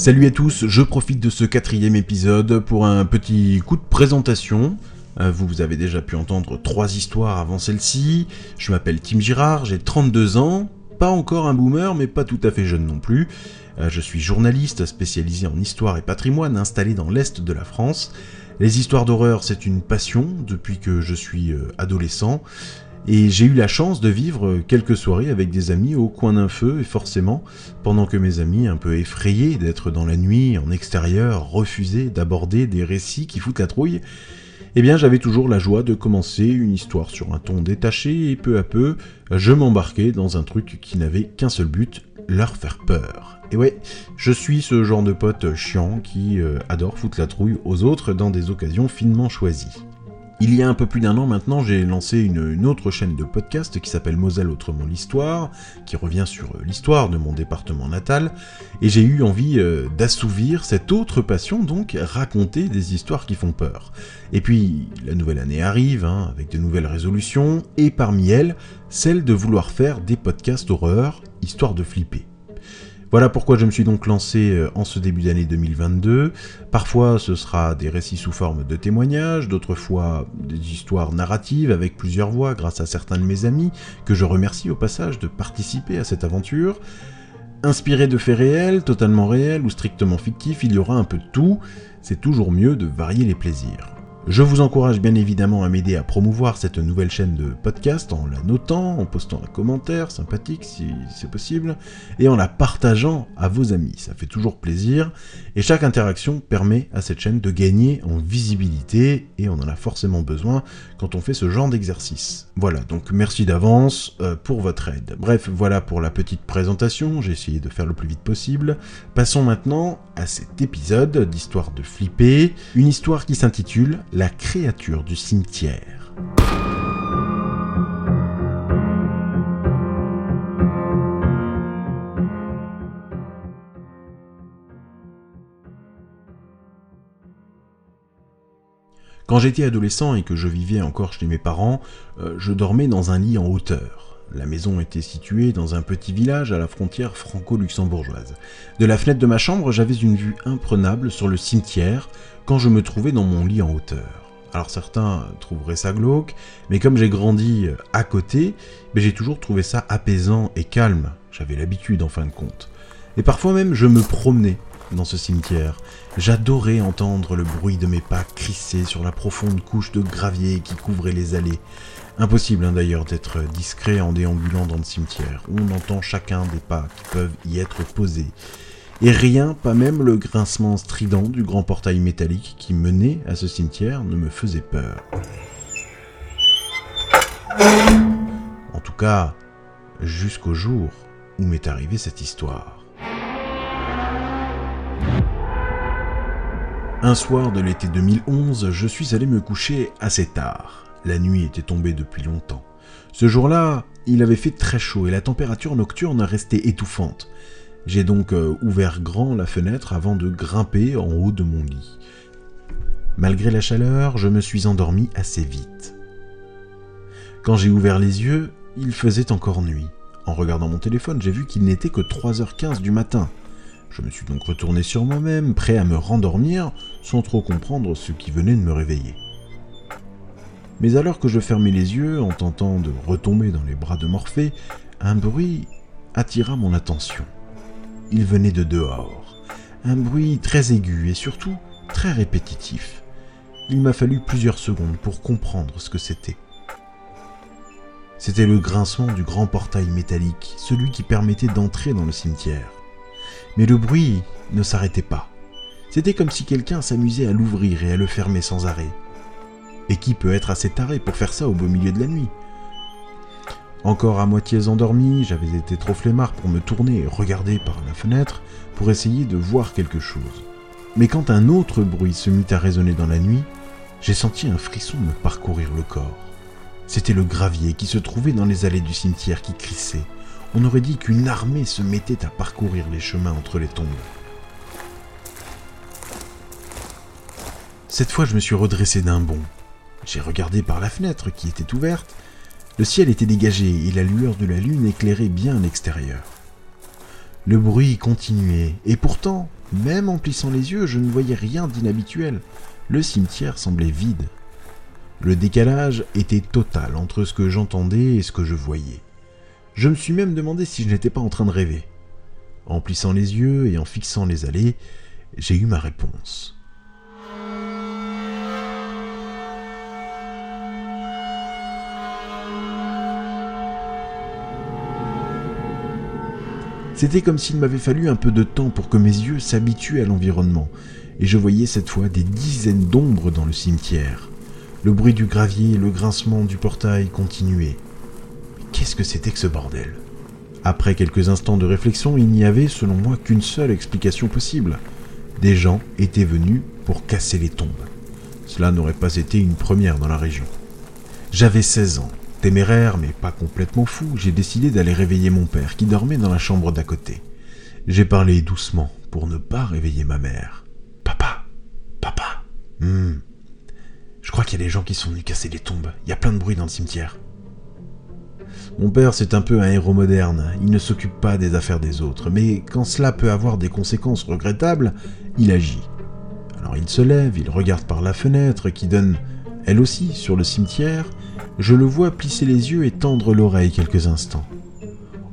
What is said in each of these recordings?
Salut à tous, je profite de ce quatrième épisode pour un petit coup de présentation. Euh, vous avez déjà pu entendre trois histoires avant celle-ci. Je m'appelle Tim Girard, j'ai 32 ans, pas encore un boomer, mais pas tout à fait jeune non plus. Euh, je suis journaliste spécialisé en histoire et patrimoine installé dans l'Est de la France. Les histoires d'horreur, c'est une passion depuis que je suis euh, adolescent. Et j'ai eu la chance de vivre quelques soirées avec des amis au coin d'un feu, et forcément, pendant que mes amis, un peu effrayés d'être dans la nuit, en extérieur, refusaient d'aborder des récits qui foutent la trouille, eh bien j'avais toujours la joie de commencer une histoire sur un ton détaché, et peu à peu, je m'embarquais dans un truc qui n'avait qu'un seul but, leur faire peur. Et ouais, je suis ce genre de pote chiant qui euh, adore foutre la trouille aux autres dans des occasions finement choisies. Il y a un peu plus d'un an maintenant, j'ai lancé une, autre chaîne de podcast qui s'appelle Moselle Autrement l'Histoire, qui revient sur euh, l'histoire de mon département natal, et j'ai eu envie euh, d'assouvir cette autre passion, donc raconter des histoires qui font peur. Et puis, la nouvelle année arrive, hein, avec de nouvelles résolutions, et parmi elles, celle de vouloir faire des podcasts horreur, histoire de flipper. Voilà pourquoi je me suis donc lancé euh, en ce début d'année 2022. Parfois ce sera des récits sous forme de témoignages, d'autres fois des histoires narratives avec plusieurs voix grâce à certains de mes amis, que je remercie au passage de participer à cette aventure. Inspiré de faits réels, totalement réels ou strictement fictifs, il y aura un peu de tout, c'est toujours mieux de varier les plaisirs. Je vous encourage bien évidemment à m'aider à promouvoir cette nouvelle chaîne de podcast en la notant, en postant un commentaire sympathique si c'est possible, et en la partageant à vos amis. Ça fait toujours plaisir, et chaque interaction permet à cette chaîne de gagner en visibilité, et on en a forcément besoin quand on fait ce genre d'exercice. Voilà, donc merci d'avance euh, pour votre aide. Bref, voilà pour la petite présentation, j'ai essayé de faire le plus vite possible. Passons maintenant à cet épisode d'Histoire de flipper, une histoire qui s'intitule La créature du cimetière. Quand j'étais adolescent et que je vivais encore chez mes parents, euh, je dormais dans un lit en hauteur. La maison était située dans un petit village à la frontière franco-luxembourgeoise. De la fenêtre de ma chambre, j'avais une vue imprenable sur le cimetière quand je me trouvais dans mon lit en hauteur. Alors certains trouveraient ça glauque, mais comme j'ai grandi à côté, ben, j'ai toujours trouvé ça apaisant et calme. J'avais l'habitude en fin de compte. Et parfois même je me promenais dans ce cimetière. J'adorais entendre le bruit de mes pas crisser sur la profonde couche de gravier qui couvrait les allées. Impossible hein, d'ailleurs d'être discret en déambulant dans le cimetière. On entend chacun des pas qui peuvent y être posés. Et rien, pas même le grincement strident du grand portail métallique qui menait à ce cimetière, ne me faisait peur. En tout cas, jusqu'au jour où m'est arrivée cette histoire. Un soir de l'été 2011, je suis allé me coucher assez tard. La nuit était tombée depuis longtemps. Ce jour-là, il avait fait très chaud et la température nocturne restait étouffante. J'ai donc euh, ouvert grand la fenêtre avant de grimper en haut de mon lit. Malgré la chaleur, je me suis endormi assez vite. Quand j'ai ouvert les yeux, il faisait encore nuit. En regardant mon téléphone, j'ai vu qu'il n'était que 3h15 du matin. Je me suis donc retourné sur moi-même, prêt à me rendormir, sans trop comprendre ce qui venait de me réveiller. Mais alors que je fermais les yeux en tentant de retomber dans les bras de Morphée, un bruit attira mon attention. Il venait de dehors. Un bruit très aigu et surtout très répétitif. Il m'a fallu plusieurs secondes pour comprendre ce que c'était. C'était le grincement du grand portail métallique, celui qui permettait d'entrer dans le cimetière. Mais le bruit ne s'arrêtait pas. C'était comme si quelqu'un s'amusait à l'ouvrir et à le fermer sans arrêt. Et qui peut être assez taré pour faire ça au beau milieu de la nuit? Encore à moitié endormi, j'avais été trop flemmard pour me tourner et regarder par la fenêtre pour essayer de voir quelque chose. Mais quand un autre bruit se mit à résonner dans la nuit, j'ai senti un frisson me parcourir le corps. C'était le gravier qui se trouvait dans les allées du cimetière qui crissait. On aurait dit qu'une armée se mettait à parcourir les chemins entre les tombes. Cette fois, je me suis redressé d'un bond. J'ai regardé par la fenêtre qui était ouverte. Le ciel était dégagé et la lueur de la lune éclairait bien l'extérieur. Le bruit continuait, et pourtant, même en plissant les yeux, je ne voyais rien d'inhabituel. Le cimetière semblait vide. Le décalage était total entre ce que j'entendais et ce que je voyais. Je me suis même demandé si je n'étais pas en train de rêver. En plissant les yeux et en fixant les allées, j'ai eu ma réponse. C'était comme s'il m'avait fallu un peu de temps pour que mes yeux s'habituent à l'environnement, et je voyais cette fois des dizaines d'ombres dans le cimetière. Le bruit du gravier le grincement du portail continuaient. Qu'est-ce que c'était que ce bordel? Après quelques instants de réflexion, il n'y avait, selon moi, qu'une seule explication possible. Des gens étaient venus pour casser les tombes. Cela n'aurait pas été une première dans la région. J'avais 16 ans. Téméraire, mais pas complètement fou, j'ai décidé d'aller réveiller mon père, qui dormait dans la chambre d'à côté. J'ai parlé doucement, pour ne pas réveiller ma mère. Papa Papa hmm. Je crois qu'il y a des gens qui sont venus casser les tombes. Il y a plein de bruit dans le cimetière. Mon père, c'est un peu un héros moderne. Il ne s'occupe pas des affaires des autres, mais quand cela peut avoir des conséquences regrettables, il agit. Alors il se lève, il regarde par la fenêtre qui donne, elle aussi, sur le cimetière, je le vois plisser les yeux et tendre l'oreille quelques instants.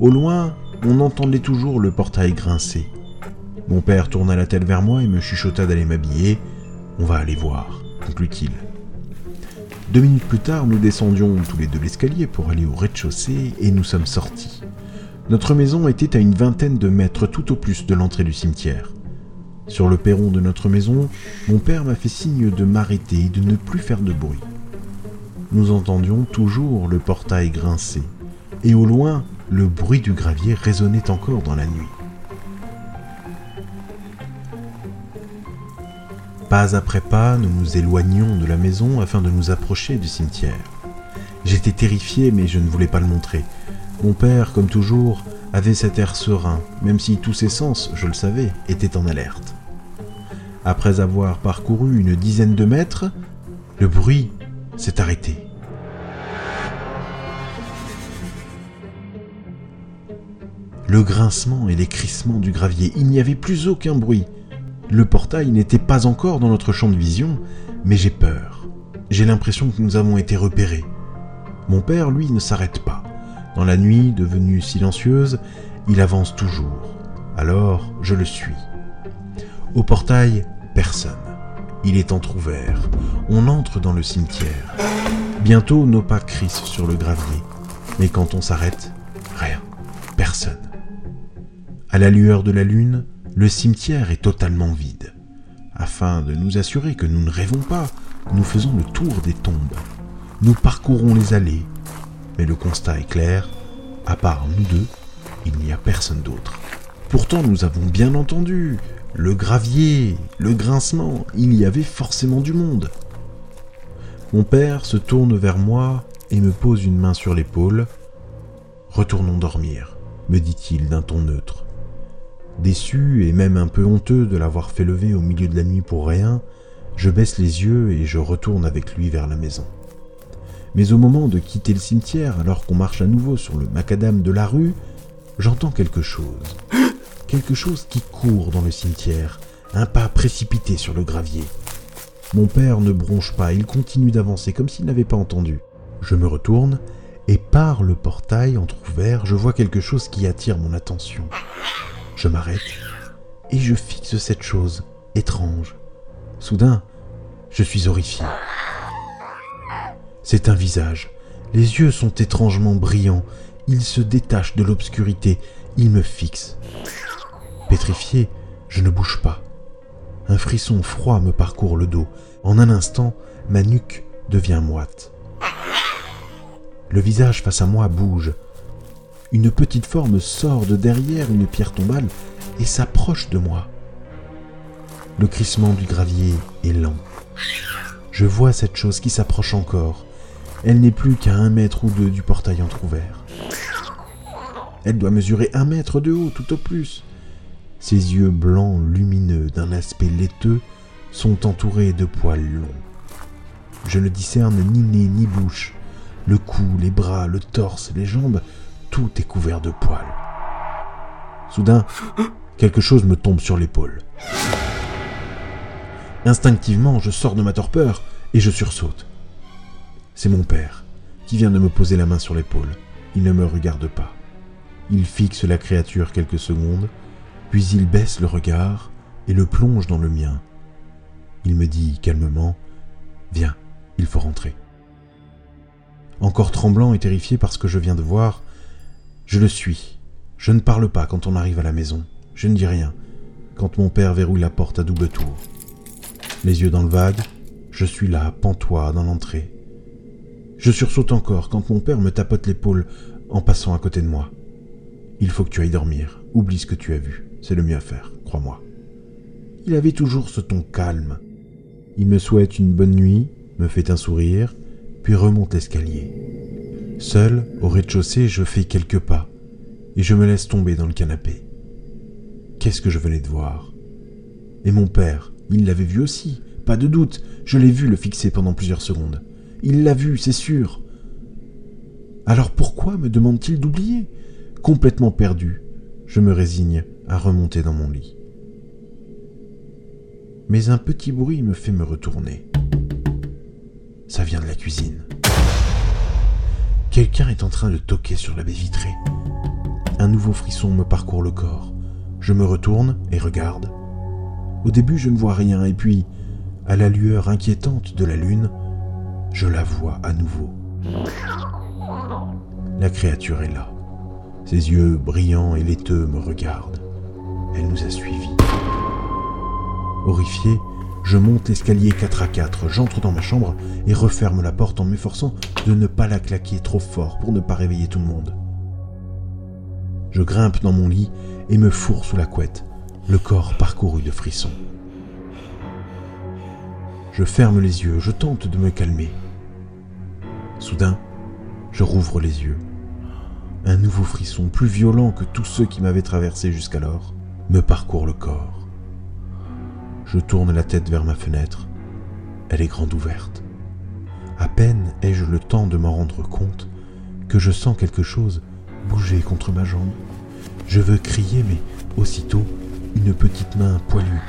Au loin, on entendait toujours le portail grincer. Mon père tourna la tête vers moi et me chuchota d'aller m'habiller. On va aller voir, conclut-il. Deux minutes plus tard, nous descendions tous les deux l'escalier pour aller au rez-de-chaussée et nous sommes sortis. Notre maison était à une vingtaine de mètres tout au plus de l'entrée du cimetière. Sur le perron de notre maison, mon père m'a fait signe de m'arrêter et de ne plus faire de bruit nous entendions toujours le portail grincer, et au loin, le bruit du gravier résonnait encore dans la nuit. Pas après pas, nous nous éloignions de la maison afin de nous approcher du cimetière. J'étais terrifié, mais je ne voulais pas le montrer. Mon père, comme toujours, avait cet air serein, même si tous ses sens, je le savais, étaient en alerte. Après avoir parcouru une dizaine de mètres, le bruit s'est arrêté. Le grincement et les crissements du gravier, il n'y avait plus aucun bruit. Le portail n'était pas encore dans notre champ de vision, mais j'ai peur. J'ai l'impression que nous avons été repérés. Mon père, lui, ne s'arrête pas. Dans la nuit, devenue silencieuse, il avance toujours. Alors, je le suis. Au portail, personne. Il est entr'ouvert. On entre dans le cimetière. Bientôt, nos pas crissent sur le gravier. Mais quand on s'arrête, rien. Personne. À la lueur de la lune, le cimetière est totalement vide. Afin de nous assurer que nous ne rêvons pas, nous faisons le tour des tombes. Nous parcourons les allées. Mais le constat est clair, à part nous deux, il n'y a personne d'autre. Pourtant, nous avons bien entendu, le gravier, le grincement, il y avait forcément du monde. Mon père se tourne vers moi et me pose une main sur l'épaule. Retournons dormir, me dit-il d'un ton neutre. Déçu et même un peu honteux de l'avoir fait lever au milieu de la nuit pour rien, je baisse les yeux et je retourne avec lui vers la maison. Mais au moment de quitter le cimetière, alors qu'on marche à nouveau sur le macadam de la rue, j'entends quelque chose quelque chose qui court dans le cimetière, un pas précipité sur le gravier. Mon père ne bronche pas, il continue d'avancer comme s'il n'avait pas entendu. Je me retourne, et par le portail entr'ouvert, je vois quelque chose qui attire mon attention. Je m'arrête, et je fixe cette chose, étrange. Soudain, je suis horrifié. C'est un visage. Les yeux sont étrangement brillants. Il se détache de l'obscurité. Il me fixe. Pétrifié, je ne bouge pas. Un frisson froid me parcourt le dos. En un instant, ma nuque devient moite. Le visage face à moi bouge. Une petite forme sort de derrière une pierre tombale et s'approche de moi. Le crissement du gravier est lent. Je vois cette chose qui s'approche encore. Elle n'est plus qu'à un mètre ou deux du portail entr'ouvert. Elle doit mesurer un mètre de haut tout au plus. Ses yeux blancs lumineux d'un aspect laiteux sont entourés de poils longs. Je ne discerne ni nez ni bouche. Le cou, les bras, le torse, les jambes, tout est couvert de poils. Soudain, quelque chose me tombe sur l'épaule. Instinctivement, je sors de ma torpeur et je sursaute. C'est mon père qui vient de me poser la main sur l'épaule. Il ne me regarde pas. Il fixe la créature quelques secondes, puis il baisse le regard et le plonge dans le mien. Il me dit calmement Viens, il faut rentrer. Encore tremblant et terrifié par ce que je viens de voir, je le suis. Je ne parle pas quand on arrive à la maison. Je ne dis rien quand mon père verrouille la porte à double tour. Les yeux dans le vague, je suis là, pantois, dans l'entrée. Je sursaute encore quand mon père me tapote l'épaule en passant à côté de moi. Il faut que tu ailles dormir. Oublie ce que tu as vu. C'est le mieux à faire, crois-moi. Il avait toujours ce ton calme. Il me souhaite une bonne nuit, me fait un sourire, puis remonte l'escalier. Seul, au rez-de-chaussée, je fais quelques pas, et je me laisse tomber dans le canapé. Qu'est-ce que je venais de voir? Et mon père, il l'avait vu aussi, pas de doute, je l'ai vu le fixer pendant plusieurs secondes. Il l'a vu, c'est sûr. Alors pourquoi me demande-t-il d'oublier? Complètement perdu, je me résigne à remonter dans mon lit. Mais un petit bruit me fait me retourner. Ça vient de la cuisine. Quelqu'un est en train de toquer sur la baie vitrée. Un nouveau frisson me parcourt le corps. Je me retourne et regarde. Au début, je ne vois rien, et puis, à la lueur inquiétante de la lune, je la vois à nouveau. La créature est là. Ses yeux brillants et laiteux me regardent. Elle nous a suivis. Horrifié, je monte l'escalier 4 à 4, j'entre dans ma chambre et referme la porte en m'efforçant de ne pas la claquer trop fort pour ne pas réveiller tout le monde. Je grimpe dans mon lit et me fourre sous la couette, le corps parcouru de frissons. Je ferme les yeux, je tente de me calmer. Soudain, je rouvre les yeux. Un nouveau frisson, plus violent que tous ceux qui m'avaient traversé jusqu'alors, me parcourt le corps. Je tourne la tête vers ma fenêtre. Elle est grande ouverte. À peine ai-je le temps de m'en rendre compte que je sens quelque chose bouger contre ma jambe. Je veux crier, mais aussitôt, une petite main poilue,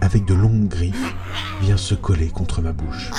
avec de longues griffes, vient se coller contre ma bouche.